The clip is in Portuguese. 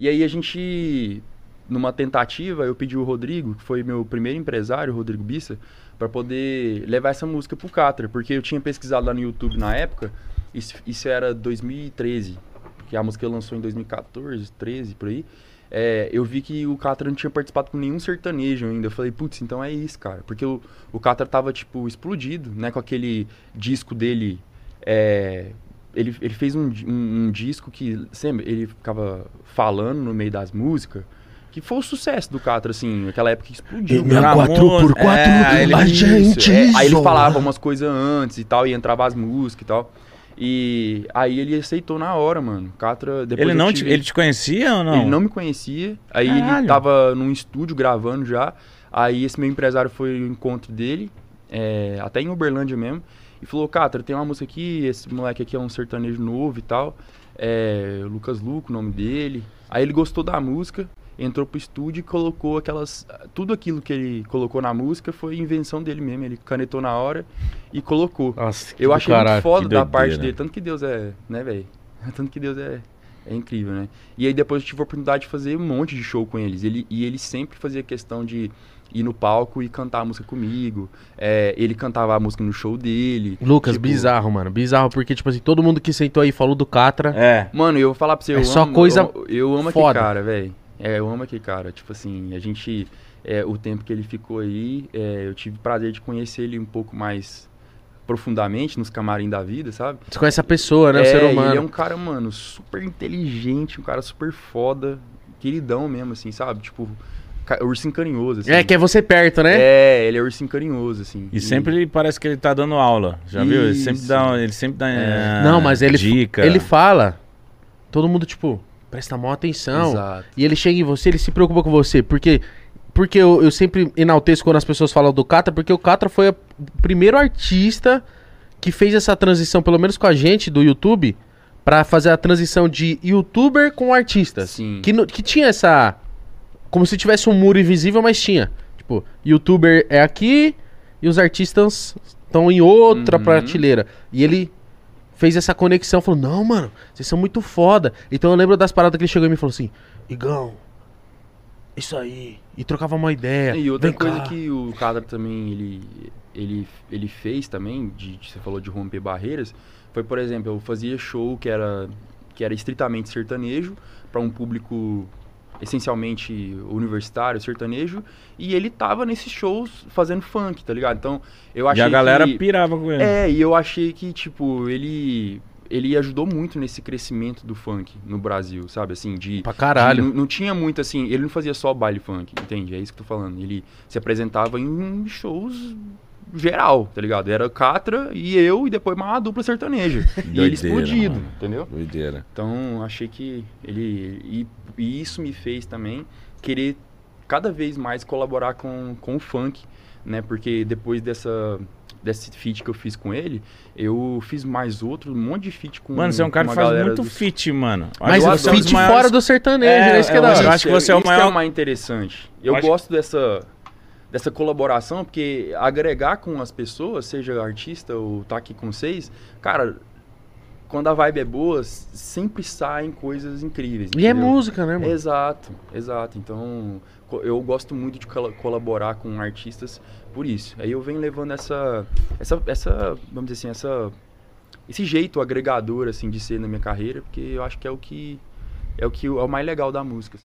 E aí a gente, numa tentativa, eu pedi o Rodrigo, que foi meu primeiro empresário, Rodrigo Bissa, para poder levar essa música pro Catra, porque eu tinha pesquisado lá no YouTube na época, isso, isso era 2013, que a música lançou em 2014, 13, por aí. É, eu vi que o Catra não tinha participado com nenhum sertanejo ainda. Eu falei, putz, então é isso, cara. Porque o, o Catra tava, tipo, explodido, né? Com aquele disco dele. É, ele, ele fez um, um, um, disco que sempre ele ficava falando no meio das músicas. Que foi o sucesso do Catra, assim, naquela época que explodiu. Minha 4x4, é, ele, a gente. É, aí ele falava umas coisas antes e tal, e entrava as músicas e tal. E aí ele aceitou na hora, mano. Catra, depois ele não tive... te, ele te conhecia ou não? Ele não me conhecia. Aí Caralho. ele tava num estúdio gravando já. Aí esse meu empresário foi o encontro dele, é, até em Uberlândia mesmo, e falou: Catra, tem uma música aqui, esse moleque aqui é um sertanejo novo e tal. É, Lucas Luco, o nome dele. Aí ele gostou da música entrou pro estúdio e colocou aquelas. Tudo aquilo que ele colocou na música foi invenção dele mesmo. Ele canetou na hora e colocou. Nossa, Eu achei muito foda da parte dele. Tanto que Deus é. Né, velho? Tanto que Deus é. É incrível, né? E aí depois eu tive a oportunidade de fazer um monte de show com eles. Ele, e ele sempre fazia questão de ir no palco e cantar a música comigo. É, ele cantava a música no show dele. Lucas, tipo... bizarro, mano. Bizarro, porque, tipo assim, todo mundo que sentou aí falou do Catra. É. Mano, eu vou falar pra você. É só amo, coisa. Eu, eu amo foda. aquele cara, velho. É, eu amo aquele cara. Tipo assim, a gente. É, o tempo que ele ficou aí, é, eu tive o prazer de conhecer ele um pouco mais profundamente nos camarim da vida, sabe? Você conhece a pessoa, né? É, o ser humano. Ele é um cara, mano, super inteligente, um cara super foda, queridão mesmo, assim, sabe? Tipo, ursinho carinhoso, assim. É, que é você perto, né? É, ele é ursinho carinhoso, assim. E, e... sempre parece que ele tá dando aula, já Isso. viu? Ele sempre dá, ele sempre dá é. Não, mas ele, dica. ele fala, todo mundo, tipo, presta maior atenção. Exato. E ele chega em você, ele se preocupa com você. Porque, porque eu, eu sempre enalteço quando as pessoas falam do Catra, porque o Catra foi o primeiro artista que fez essa transição, pelo menos com a gente, do YouTube, para fazer a transição de youtuber com artista. Sim. Que, que tinha essa. Como se tivesse um muro invisível, mas tinha. Tipo, youtuber é aqui e os artistas estão em outra uhum. prateleira. E ele fez essa conexão, falou, não, mano, vocês são muito foda. Então eu lembro das paradas que ele chegou e me falou assim, Igão, isso aí. E trocava uma ideia. E outra coisa cá. que o Cadra também, ele, ele, ele fez também, de, de, você falou de romper barreiras, foi, por exemplo, eu fazia show que era, que era estritamente sertanejo, para um público essencialmente universitário, sertanejo, e ele tava nesses shows fazendo funk, tá ligado? Então, eu achei E a galera que, pirava com ele. É, e eu achei que, tipo, ele ele ajudou muito nesse crescimento do funk no Brasil, sabe? Assim, de. Pra caralho. De, não, tinha muito assim. Ele não fazia só baile funk, entende? É isso que eu tô falando. Ele se apresentava em shows geral, tá ligado? Era Catra e eu e depois uma dupla sertaneja. Doideira, e ele explodido, mano. entendeu? Doideira. Então achei que ele. E, e, isso me fez também querer cada vez mais colaborar com, com o funk, né? Porque depois dessa desse feat que eu fiz com ele, eu fiz mais outro, um monte de feat com Mano, você é um cara que faz muito dos... feat, mano. Mas o feat maiores... fora do sertanejo, é, né? Isso que é, da Eu acho que você é o maior... que é o mais interessante. Eu, eu gosto acho... dessa dessa colaboração, porque agregar com as pessoas, seja artista ou tá aqui com vocês, cara, quando a vibe é boa, sempre saem coisas incríveis. E é música, né, mano? Exato, exato. Então, eu gosto muito de colaborar com artistas por isso. Aí eu venho levando essa, essa, essa vamos dizer assim, essa, esse jeito agregador, assim, de ser na minha carreira, porque eu acho que é o que, é o que é o mais legal da música.